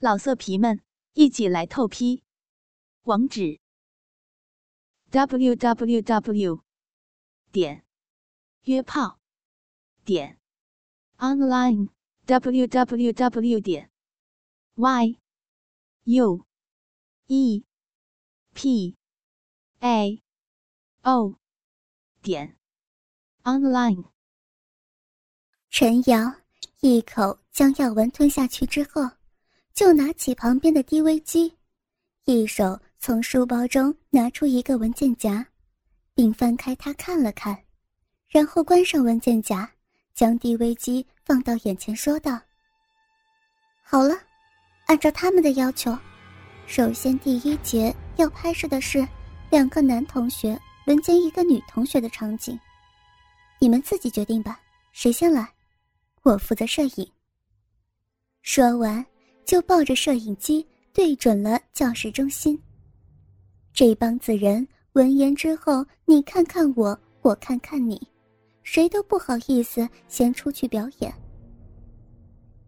老色皮们，一起来透批！网址：w w w 点约炮点 online w w w 点 y u e p a o 点 online。陈瑶一口将药丸吞下去之后。就拿起旁边的 DV 机，一手从书包中拿出一个文件夹，并翻开它看了看，然后关上文件夹，将 DV 机放到眼前，说道：“好了，按照他们的要求，首先第一节要拍摄的是两个男同学轮奸一个女同学的场景，你们自己决定吧，谁先来，我负责摄影。”说完。就抱着摄影机对准了教室中心。这帮子人闻言之后，你看看我，我看看你，谁都不好意思先出去表演。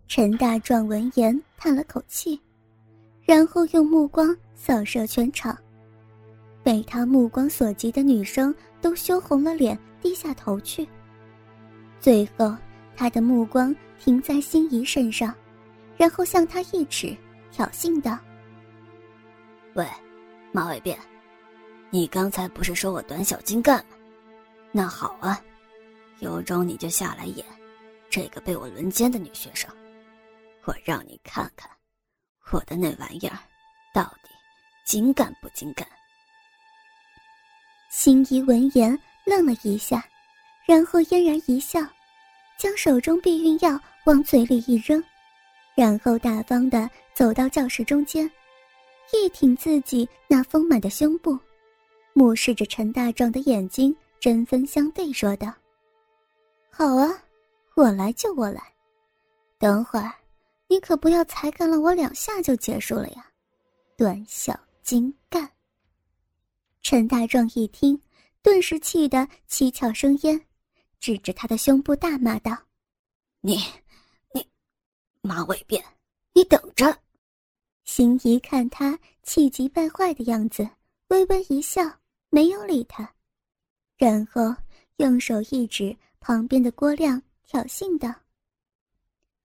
陈大壮闻言叹了口气，然后用目光扫射全场，被他目光所及的女生都羞红了脸，低下头去。最后，他的目光停在心仪身上。然后向他一指，挑衅道：“喂，马尾辫，你刚才不是说我短小精干吗？那好啊，有种你就下来演这个被我轮奸的女学生，我让你看看我的那玩意儿到底精干不精干。”心仪闻言愣了一下，然后嫣然一笑，将手中避孕药往嘴里一扔。然后大方的走到教室中间，一挺自己那丰满的胸部，目视着陈大壮的眼睛，针锋相对说道：“好啊，我来就我来，等会儿你可不要才干了我两下就结束了呀，短小精干。”陈大壮一听，顿时气得七窍生烟，指着他的胸部大骂道：“你！”马尾辫，你等着！心怡看他气急败坏的样子，微微一笑，没有理他，然后用手一指旁边的郭亮，挑衅道：“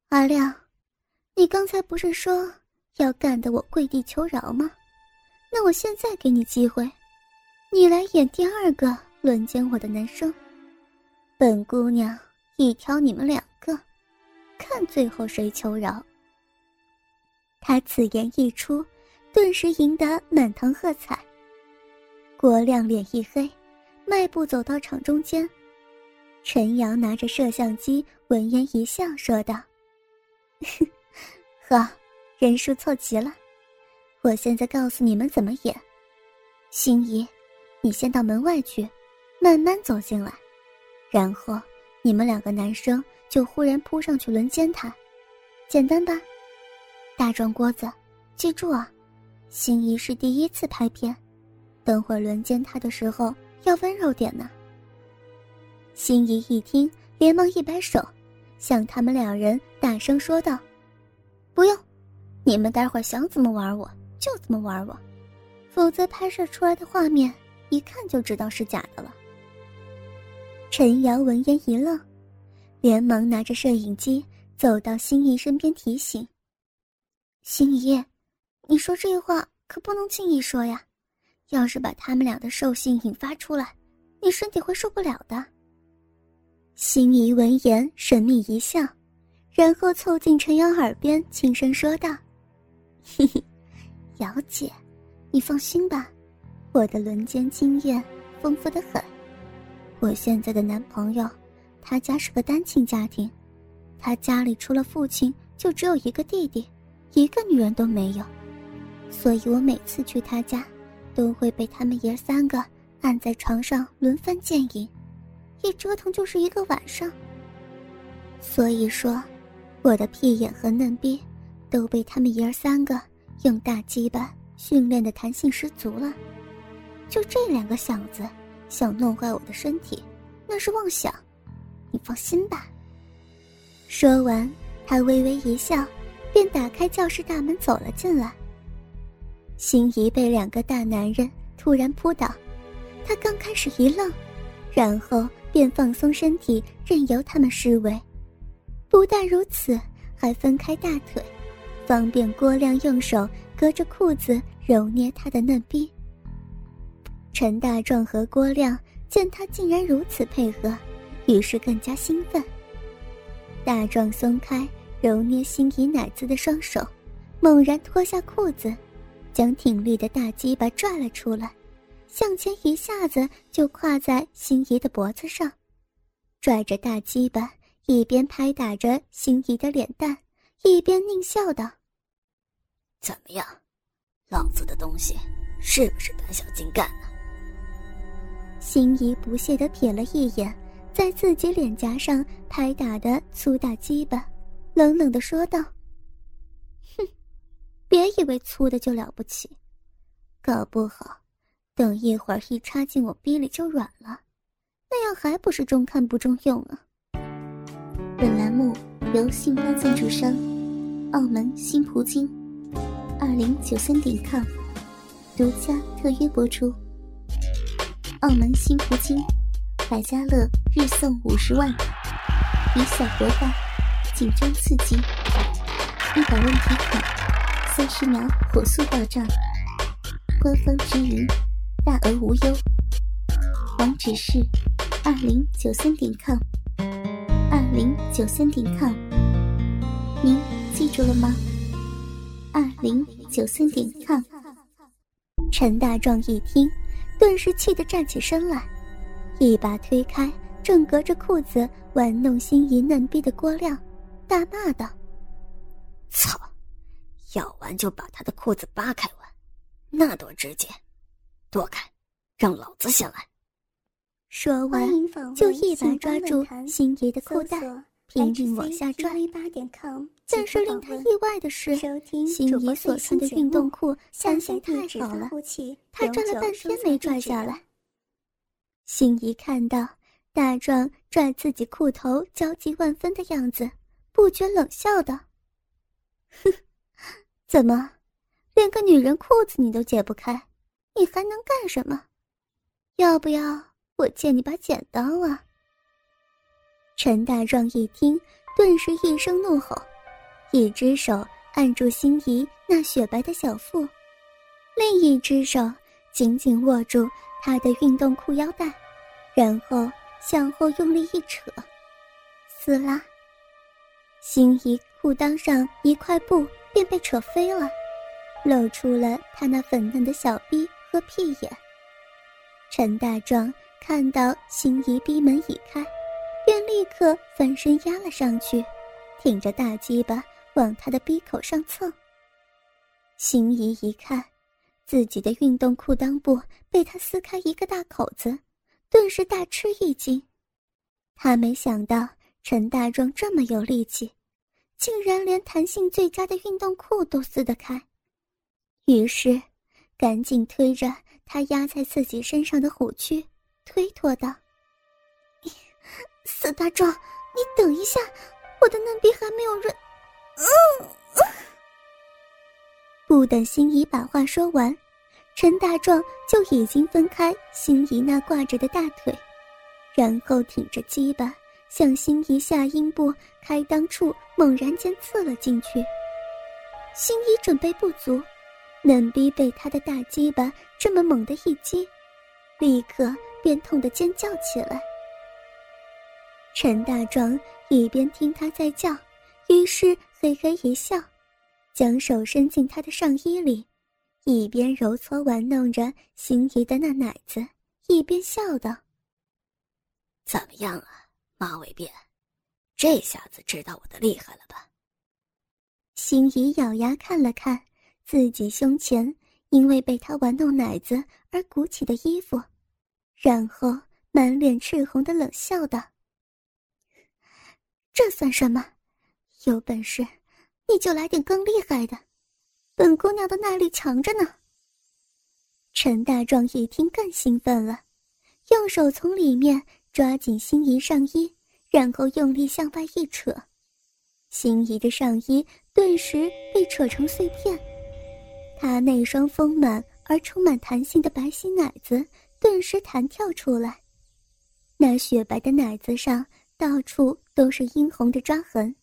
阿亮，你刚才不是说要干得我跪地求饶吗？那我现在给你机会，你来演第二个轮奸我的男生，本姑娘一挑你们俩。”看最后谁求饶。他此言一出，顿时赢得满堂喝彩。郭亮脸一黑，迈步走到场中间。陈阳拿着摄像机，闻言一笑，说道：“呵，人数凑齐了，我现在告诉你们怎么演。心怡，你先到门外去，慢慢走进来，然后你们两个男生。”就忽然扑上去轮奸他，简单吧？大壮锅子，记住啊，心仪是第一次拍片，等会轮奸他的时候要温柔点呢。心仪一听，连忙一摆手，向他们两人大声说道：“不用，你们待会想怎么玩我就怎么玩我，否则拍摄出来的画面一看就知道是假的了。”陈瑶闻言一愣。连忙拿着摄影机走到心仪身边，提醒：“心仪，你说这话可不能轻易说呀，要是把他们俩的兽性引发出来，你身体会受不了的。”心仪闻言神秘一笑，然后凑近陈阳耳边轻声说道：“嘿嘿，姚姐，你放心吧，我的轮奸经验丰富的很，我现在的男朋友。”他家是个单亲家庭，他家里除了父亲就只有一个弟弟，一个女人都没有，所以我每次去他家，都会被他们爷三个按在床上轮番奸淫，一折腾就是一个晚上。所以说，我的屁眼和嫩逼，都被他们爷三个用大鸡巴训练的弹性十足了。就这两个小子，想弄坏我的身体，那是妄想。放心吧。说完，他微微一笑，便打开教室大门走了进来。心仪被两个大男人突然扑倒，他刚开始一愣，然后便放松身体，任由他们施为。不但如此，还分开大腿，方便郭亮用手隔着裤子揉捏他的嫩逼。陈大壮和郭亮见他竟然如此配合，于是更加兴奋。大壮松开揉捏心仪奶子的双手，猛然脱下裤子。将挺立的大鸡巴拽了出来，向前一下子就跨在心仪的脖子上，拽着大鸡巴，一边拍打着心仪的脸蛋，一边狞笑道：“怎么样，老子的东西是不是胆小精干呢？”心仪不屑地瞥了一眼在自己脸颊上拍打的粗大鸡巴，冷冷的说道。哼别以为粗的就了不起，搞不好，等一会儿一插进我逼里就软了，那样还不是中看不中用啊！本栏目由信发赞助商澳门新葡京二零九三点 com 独家特约播出。澳门新葡京百家乐日送五十万，以小博大，紧张刺激，一百问提款。三十秒火速到账，官方直营，大额无忧。网址是二零九三点 com，二零九三点 com，您记住了吗？二零九三点 com。陈大壮一听，顿时气得站起身来，一把推开正隔着裤子玩弄心仪嫩逼的郭亮，大骂道：“操！”要玩就把他的裤子扒开玩，那多直接！躲开，让老子先来。说完，就一把抓住心仪的裤带，拼命往下拽。但是令他意外的是，心仪所穿的运动裤弹性太好了，他拽了半天没拽下来。心仪看到大壮拽自己裤头焦急万分的样子，不觉冷笑道：“哼。”怎么，连个女人裤子你都解不开，你还能干什么？要不要我借你把剪刀啊？陈大壮一听，顿时一声怒吼，一只手按住心仪那雪白的小腹，另一只手紧紧握住她的运动裤腰带，然后向后用力一扯，撕拉，心仪裤裆上一块布。便被扯飞了，露出了他那粉嫩的小臂和屁眼。陈大壮看到心仪逼门已开，便立刻翻身压了上去，挺着大鸡巴往他的逼口上蹭。心仪一看，自己的运动裤裆部被他撕开一个大口子，顿时大吃一惊。他没想到陈大壮这么有力气。竟然连弹性最佳的运动裤都撕得开，于是，赶紧推着他压在自己身上的虎躯，推脱道：“死大壮，你等一下，我的嫩逼还没有润。”。不等心仪把话说完，陈大壮就已经分开心仪那挂着的大腿，然后挺着鸡巴。向心仪下阴部开裆处猛然间刺了进去，心仪准备不足，嫩逼被他的大鸡巴这么猛的一击，立刻便痛得尖叫起来。陈大壮一边听他在叫，于是嘿嘿一笑，将手伸进他的上衣里，一边揉搓玩弄着心仪的那奶子，一边笑道：“怎么样啊？”马尾辫，这下子知道我的厉害了吧？心仪咬牙看了看自己胸前因为被他玩弄奶子而鼓起的衣服，然后满脸赤红的冷笑道：“这算什么？有本事你就来点更厉害的，本姑娘的耐力强着呢。”陈大壮一听更兴奋了，用手从里面。抓紧心仪上衣，然后用力向外一扯，心仪的上衣顿时被扯成碎片，他那双丰满而充满弹性的白皙奶子顿时弹跳出来，那雪白的奶子上到处都是殷红的抓痕。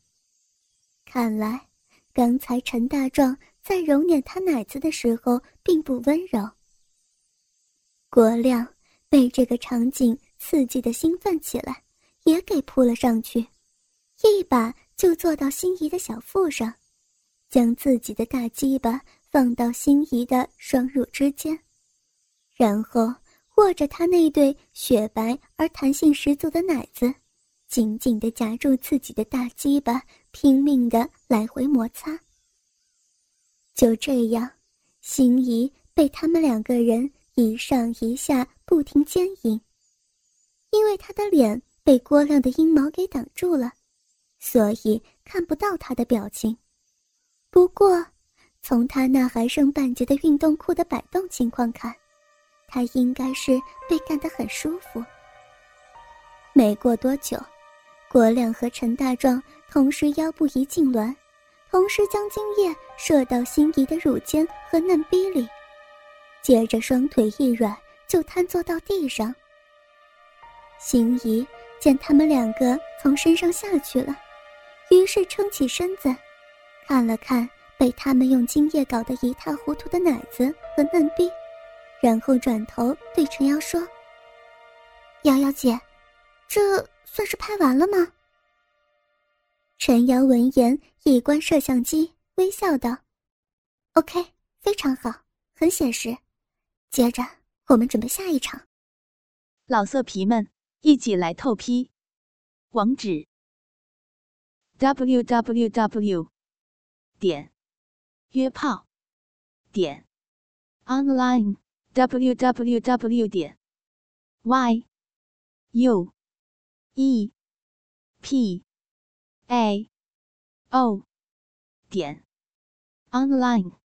看来，刚才陈大壮在揉捻她奶子的时候并不温柔。国亮被这个场景刺激的兴奋起来，也给扑了上去，一把就坐到心仪的小腹上，将自己的大鸡巴放到心仪的双乳之间，然后握着她那对雪白而弹性十足的奶子，紧紧地夹住自己的大鸡巴，拼命地来回摩擦。就这样，心仪被他们两个人一上一下不停奸淫，因为他的脸被郭亮的阴毛给挡住了，所以看不到他的表情。不过，从他那还剩半截的运动裤的摆动情况看，他应该是被干得很舒服。没过多久，郭亮和陈大壮同时腰部一痉挛。同时将精液射到心仪的乳尖和嫩逼里，接着双腿一软就瘫坐到地上。心仪见他们两个从身上下去了，于是撑起身子，看了看被他们用精液搞得一塌糊涂的奶子和嫩逼，然后转头对陈瑶说：“瑶瑶姐，这算是拍完了吗？”陈瑶闻言，一关摄像机，微笑道：“OK，非常好，很写实。接着，我们准备下一场。老色皮们，一起来透批！网址：w w w 点约炮点 online w w w 点 y u e p a. O. 点。Online。